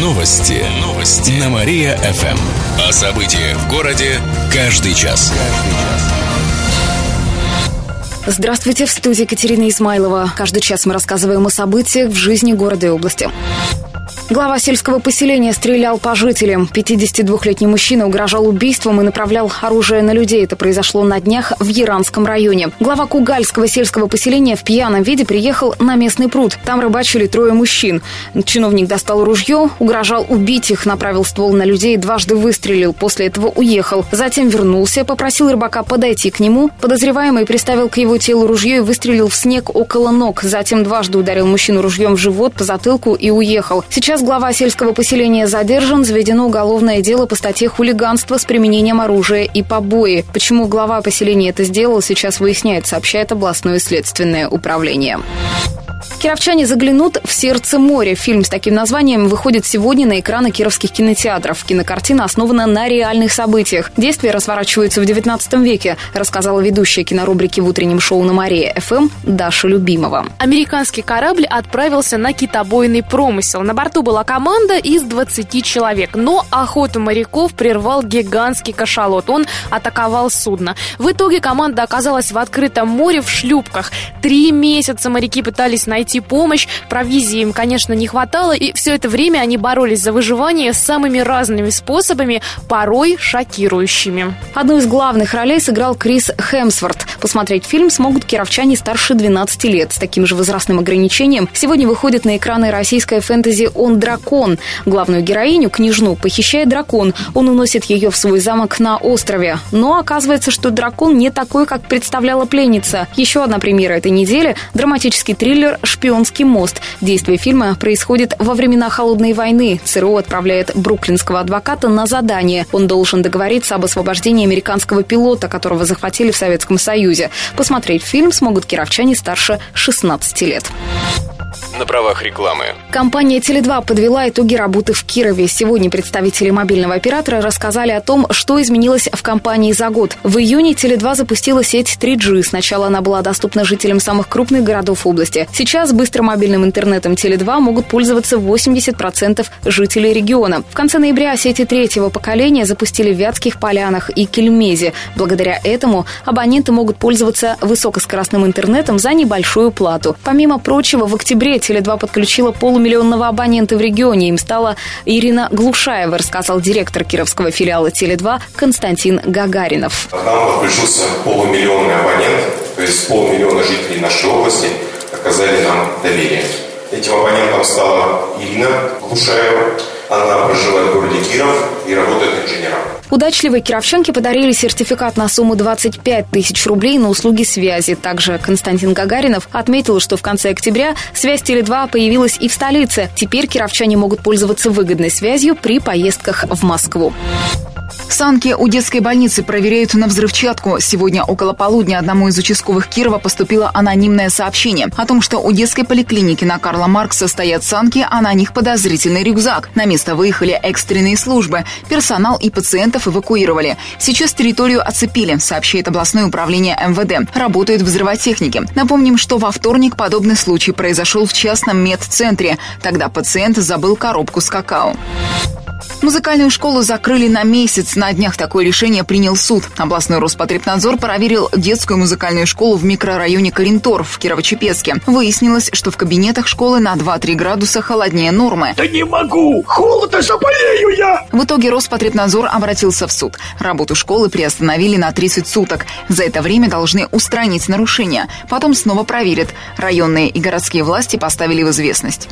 Новости. Новости. На Мария-ФМ. О событиях в городе каждый час. Здравствуйте, в студии Екатерина Измайлова. Каждый час мы рассказываем о событиях в жизни города и области. Глава сельского поселения стрелял по жителям. 52-летний мужчина угрожал убийством и направлял оружие на людей. Это произошло на днях в Яранском районе. Глава Кугальского сельского поселения в пьяном виде приехал на местный пруд. Там рыбачили трое мужчин. Чиновник достал ружье, угрожал убить их, направил ствол на людей, дважды выстрелил. После этого уехал. Затем вернулся, попросил рыбака подойти к нему. Подозреваемый приставил к его телу ружье и выстрелил в снег около ног. Затем дважды ударил мужчину ружьем в живот, по затылку и уехал. Сейчас Сейчас глава сельского поселения задержан, заведено уголовное дело по статье хулиганства с применением оружия и побои. Почему глава поселения это сделал, сейчас выясняет, сообщает областное следственное управление. Кировчане заглянут в сердце моря. Фильм с таким названием выходит сегодня на экраны кировских кинотеатров. Кинокартина основана на реальных событиях. Действие разворачивается в 19 веке, рассказала ведущая кинорубрики в утреннем шоу на Мария ФМ Даша Любимова. Американский корабль отправился на китобойный промысел. На борту была команда из 20 человек, но охоту моряков прервал гигантский кашалот. Он атаковал судно. В итоге команда оказалась в открытом море в шлюпках. Три месяца моряки пытались найти помощь. Провизии им, конечно, не хватало, и все это время они боролись за выживание самыми разными способами, порой шокирующими. Одну из главных ролей сыграл Крис Хемсворт. Посмотреть фильм смогут кировчане старше 12 лет. С таким же возрастным ограничением сегодня выходит на экраны российская фэнтези «Он дракон». Главную героиню, княжну, похищает дракон. Он уносит ее в свой замок на острове. Но оказывается, что дракон не такой, как представляла пленница. Еще одна премьера этой недели – драматический триллер «Шпионский мост». Действие фильма происходит во времена Холодной войны. ЦРУ отправляет бруклинского адвоката на задание. Он должен договориться об освобождении американского пилота, которого захватили в Советском Союзе. Посмотреть фильм смогут кировчане старше 16 лет на правах рекламы. Компания «Теле2» подвела итоги работы в Кирове. Сегодня представители мобильного оператора рассказали о том, что изменилось в компании за год. В июне «Теле2» запустила сеть 3G. Сначала она была доступна жителям самых крупных городов области. Сейчас быстрым мобильным интернетом «Теле2» могут пользоваться 80% жителей региона. В конце ноября сети третьего поколения запустили в Вятских Полянах и Кельмезе. Благодаря этому абоненты могут пользоваться высокоскоростным интернетом за небольшую плату. Помимо прочего, в октябре Теле2 подключила полумиллионного абонента в регионе. Им стала Ирина Глушаева, рассказал директор кировского филиала Теле2 Константин Гагаринов. К нам подключился полумиллионный абонент, то есть полмиллиона жителей нашей области оказали нам доверие. Этим абонентом стала Ирина Глушаева. Она проживает в городе Киров и работает инженером. Удачливые кировчанки подарили сертификат на сумму 25 тысяч рублей на услуги связи. Также Константин Гагаринов отметил, что в конце октября связь Теле2 появилась и в столице. Теперь кировчане могут пользоваться выгодной связью при поездках в Москву. Санки у детской больницы проверяют на взрывчатку. Сегодня около полудня одному из участковых Кирова поступило анонимное сообщение о том, что у детской поликлиники на Карла Маркса стоят санки, а на них подозрительный рюкзак. На место выехали экстренные службы. Персонал и пациентов эвакуировали. Сейчас территорию оцепили, сообщает областное управление МВД. Работают взрывотехники. Напомним, что во вторник подобный случай произошел в частном медцентре. Тогда пациент забыл коробку с какао. Музыкальную школу закрыли на месяц. На днях такое решение принял суд. Областной Роспотребнадзор проверил детскую музыкальную школу в микрорайоне Каринтор в Кирово-Чепецке. Выяснилось, что в кабинетах школы на 2-3 градуса холоднее нормы. Да не могу! Холодно заболею я! В итоге Роспотребнадзор обратился в суд. Работу школы приостановили на 30 суток. За это время должны устранить нарушения. Потом снова проверят. Районные и городские власти поставили в известность.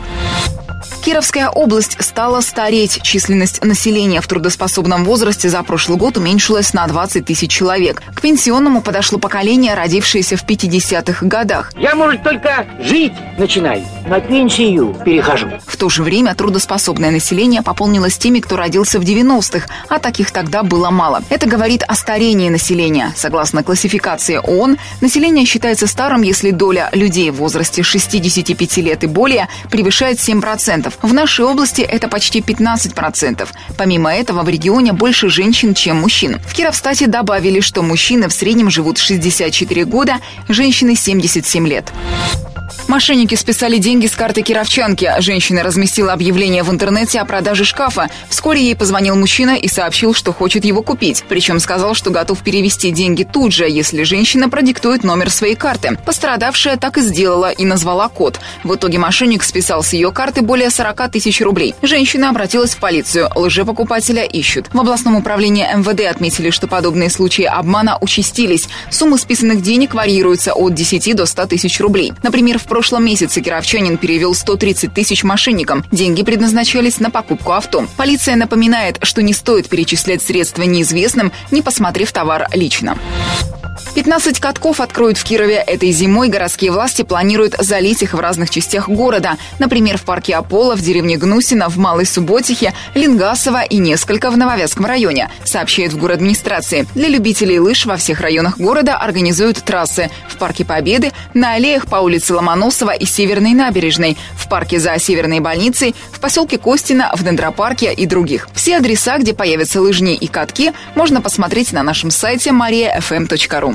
Кировская область стала стареть. Численность населения в трудоспособном возрасте за прошлый год уменьшилась на 20 тысяч человек. К пенсионному подошло поколение, родившееся в 50-х годах. Я, может, только жить начинаю. На пенсию перехожу. В то же время трудоспособное население пополнилось теми, кто родился в 90-х, а таких тогда было мало. Это говорит о старении населения. Согласно классификации ООН, население считается старым, если доля людей в возрасте 65 лет и более превышает 7%. В нашей области это почти 15%. Помимо этого, в регионе больше женщин, чем мужчин. В Кировстате добавили, что мужчины в среднем живут 64 года, женщины 77 лет. Мошенники списали деньги с карты кировчанки. Женщина разместила объявление в интернете о продаже шкафа. Вскоре ей позвонил мужчина и сообщил, что хочет его купить. Причем сказал, что готов перевести деньги тут же, если женщина продиктует номер своей карты. Пострадавшая так и сделала и назвала код. В итоге мошенник списал с ее карты более 40 тысяч рублей. Женщина обратилась в полицию. Лжепокупателя ищут. В областном управлении МВД отметили, что подобные случаи обмана участились. Суммы списанных денег варьируются от 10 до 100 тысяч рублей. Например, в прошлом месяце кировчанин перевел 130 тысяч мошенникам. Деньги предназначались на покупку авто. Полиция напоминает, что не стоит перечислять средства неизвестным, не посмотрев товар лично. 15 катков откроют в Кирове. Этой зимой городские власти планируют залить их в разных частях города. Например, в парке Аполло, в деревне Гнусина, в Малой Субботихе, Лингасово и несколько в Нововятском районе, сообщает в город администрации. Для любителей лыж во всех районах города организуют трассы. В парке Победы, на аллеях по улице Ломоносова и Северной набережной, в парке за Северной больницей, в поселке Костина, в Дендропарке и других. Все адреса, где появятся лыжни и катки, можно посмотреть на нашем сайте mariafm.ru.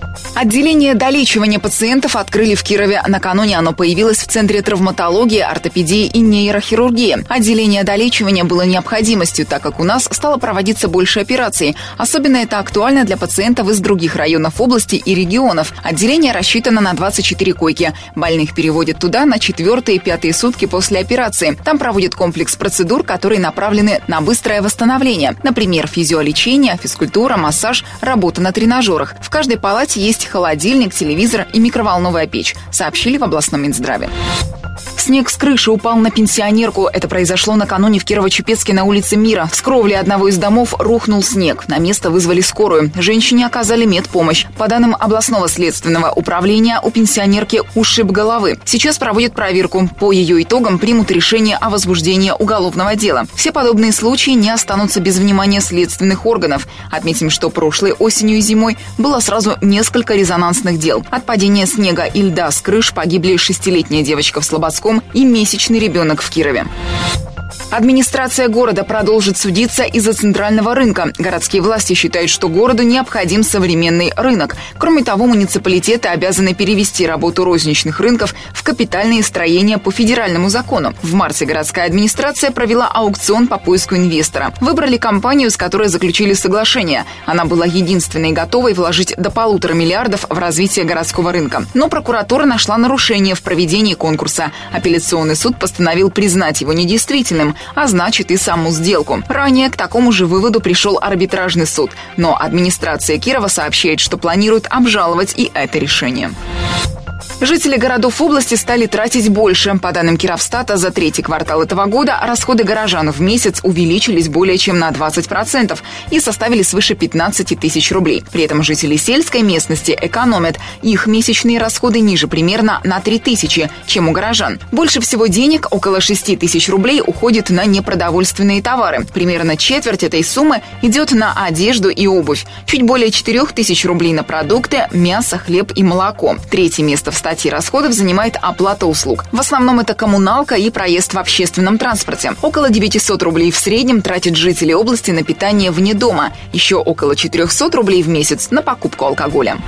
Отделение долечивания пациентов открыли в Кирове. Накануне оно появилось в Центре травматологии, ортопедии и нейрохирургии. Отделение долечивания было необходимостью, так как у нас стало проводиться больше операций. Особенно это актуально для пациентов из других районов области и регионов. Отделение рассчитано на 24 койки. Больных переводят туда на четвертые и пятые сутки после операции. Там проводят комплекс процедур, которые направлены на быстрое восстановление. Например, физиолечение, физкультура, массаж, работа на тренажерах. В каждой палате есть холодильник, телевизор и микроволновая печь, сообщили в областном Минздраве. Снег с крыши упал на пенсионерку. Это произошло накануне в Кирово-Чепецке на улице Мира. С кровли одного из домов рухнул снег. На место вызвали скорую. Женщине оказали медпомощь. По данным областного следственного управления, у пенсионерки ушиб головы. Сейчас проводят проверку. По ее итогам примут решение о возбуждении уголовного дела. Все подобные случаи не останутся без внимания следственных органов. Отметим, что прошлой осенью и зимой было сразу несколько резонансных дел. От падения снега и льда с крыш погибли шестилетняя девочка в Слободском и месячный ребенок в Кирове. Администрация города продолжит судиться из-за центрального рынка. Городские власти считают, что городу необходим современный рынок. Кроме того, муниципалитеты обязаны перевести работу розничных рынков в капитальные строения по федеральному закону. В марте городская администрация провела аукцион по поиску инвестора. Выбрали компанию, с которой заключили соглашение. Она была единственной готовой вложить до полутора миллиардов в развитие городского рынка. Но прокуратура нашла нарушение в проведении конкурса. Апелляционный суд постановил признать его недействительным а значит и саму сделку. Ранее к такому же выводу пришел арбитражный суд, но администрация Кирова сообщает, что планирует обжаловать и это решение. Жители городов области стали тратить больше. По данным Кировстата, за третий квартал этого года расходы горожан в месяц увеличились более чем на 20% и составили свыше 15 тысяч рублей. При этом жители сельской местности экономят. Их месячные расходы ниже примерно на 3 тысячи, чем у горожан. Больше всего денег, около 6 тысяч рублей, уходит на непродовольственные товары. Примерно четверть этой суммы идет на одежду и обувь. Чуть более 4 тысяч рублей на продукты, мясо, хлеб и молоко. Третье место в статьи расходов занимает оплата услуг. В основном это коммуналка и проезд в общественном транспорте. Около 900 рублей в среднем тратят жители области на питание вне дома. Еще около 400 рублей в месяц на покупку алкоголя.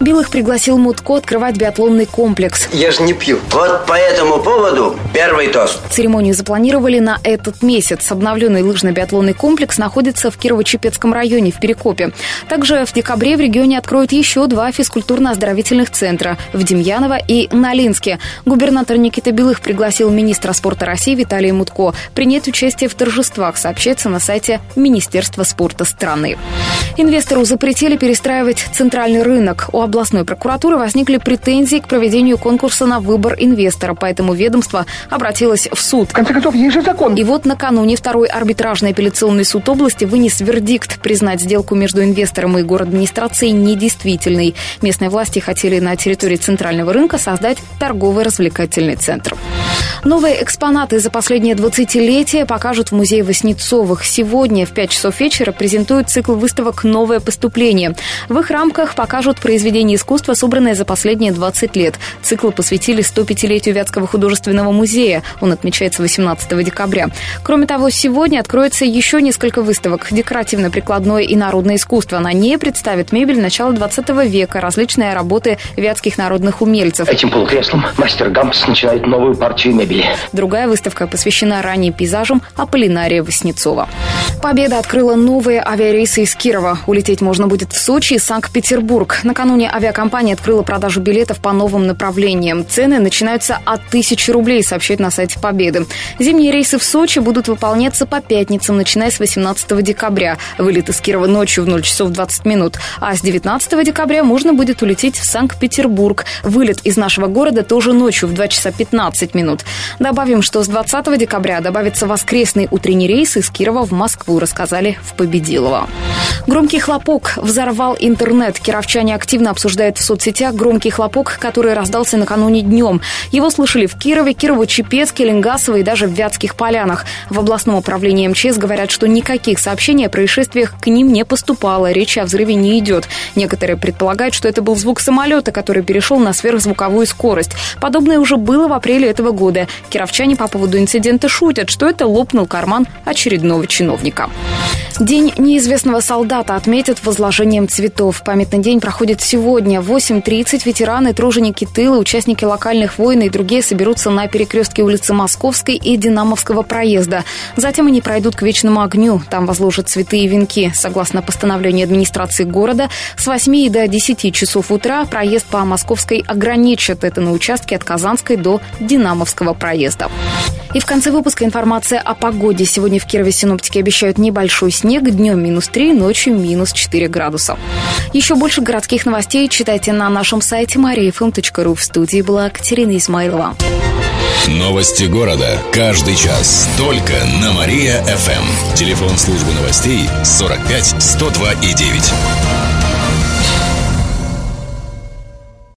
Белых пригласил Мутко открывать биатлонный комплекс. Я же не пью. Вот по этому поводу первый тост. Церемонию запланировали на этот месяц. Обновленный лыжно-биатлонный комплекс находится в Кирово-Чепецком районе в Перекопе. Также в декабре в регионе откроют еще два физкультурно-оздоровительных центра в Демьяне Ульянова и Налинске. Губернатор Никита Белых пригласил министра спорта России Виталия Мутко принять участие в торжествах, сообщается на сайте Министерства спорта страны. Инвестору запретили перестраивать центральный рынок. У областной прокуратуры возникли претензии к проведению конкурса на выбор инвестора, поэтому ведомство обратилось в суд. В конце концов, есть же закон. И вот накануне второй арбитражный апелляционный суд области вынес вердикт признать сделку между инвестором и город администрацией недействительной. Местные власти хотели на территории центрального центрального рынка создать торгово-развлекательный центр. Новые экспонаты за последние 20-летия покажут в музее Воснецовых. Сегодня в 5 часов вечера презентуют цикл выставок «Новое поступление». В их рамках покажут произведения искусства, собранные за последние 20 лет. Цикл посвятили 105-летию Вятского художественного музея. Он отмечается 18 декабря. Кроме того, сегодня откроется еще несколько выставок. Декоративно-прикладное и народное искусство. На ней представит мебель начала 20 века, различные работы вятских народных умельцев. Этим полукреслом мастер Гампс начинает новую партию мебели. Другая выставка посвящена ранним пейзажам Аполлинария Васнецова. Победа открыла новые авиарейсы из Кирова. Улететь можно будет в Сочи и Санкт-Петербург. Накануне авиакомпания открыла продажу билетов по новым направлениям. Цены начинаются от тысячи рублей, сообщают на сайте Победы. Зимние рейсы в Сочи будут выполняться по пятницам, начиная с 18 декабря. Вылет из Кирова ночью в 0 часов 20 минут. А с 19 декабря можно будет улететь в Санкт-Петербург. Вылет из нашего города тоже ночью в 2 часа 15 минут. Добавим, что с 20 декабря добавится воскресный утренний рейс из Кирова в Москву, рассказали в Победилово. Громкий хлопок взорвал интернет. Кировчане активно обсуждают в соцсетях громкий хлопок, который раздался накануне днем. Его слышали в Кирове, Кирово-Чепецке, Ленгасово и даже в Вятских полянах. В областном управлении МЧС говорят, что никаких сообщений о происшествиях к ним не поступало. Речи о взрыве не идет. Некоторые предполагают, что это был звук самолета, который перешел на сверхзвуковую скорость. Подобное уже было в апреле этого года. Кировчане по поводу инцидента шутят, что это лопнул карман очередного чиновника. День неизвестного солдата отметят возложением цветов. Памятный день проходит сегодня. В 8.30 ветераны, труженики тыла, участники локальных войн и другие соберутся на перекрестке улицы Московской и Динамовского проезда. Затем они пройдут к Вечному огню. Там возложат цветы и венки. Согласно постановлению администрации города, с 8 до 10 часов утра проезд по Московской ограничат. Это на участке от Казанской до Динамовского проезда. И в конце выпуска информация о погоде. Сегодня в Кирове синоптики обещают небольшой снег, днем минус 3, ночью минус 4 градуса. Еще больше городских новостей читайте на нашем сайте mariafm.ru. В студии была Катерина Измайлова. Новости города. Каждый час. Только на Мария-ФМ. Телефон службы новостей 45 102 и 9.